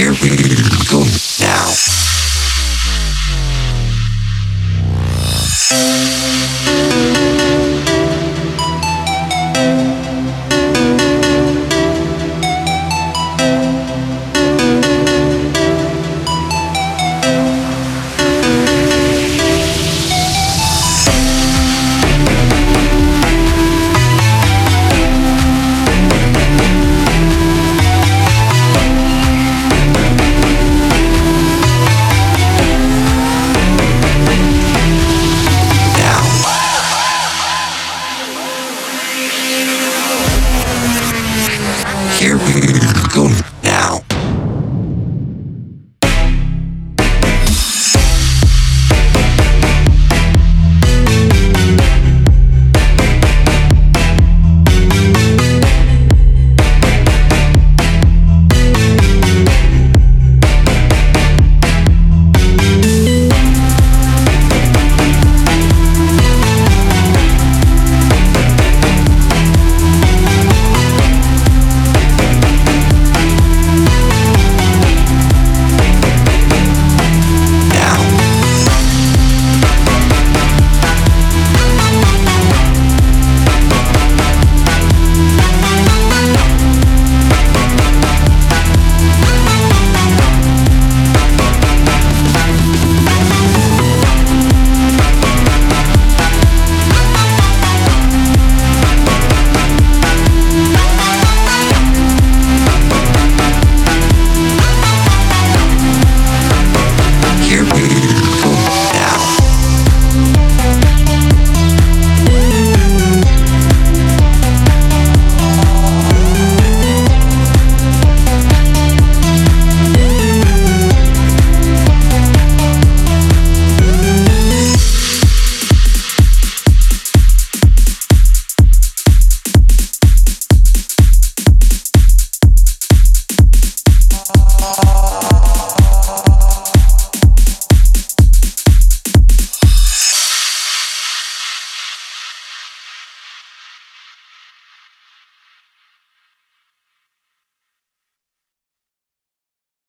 Here we Here we go.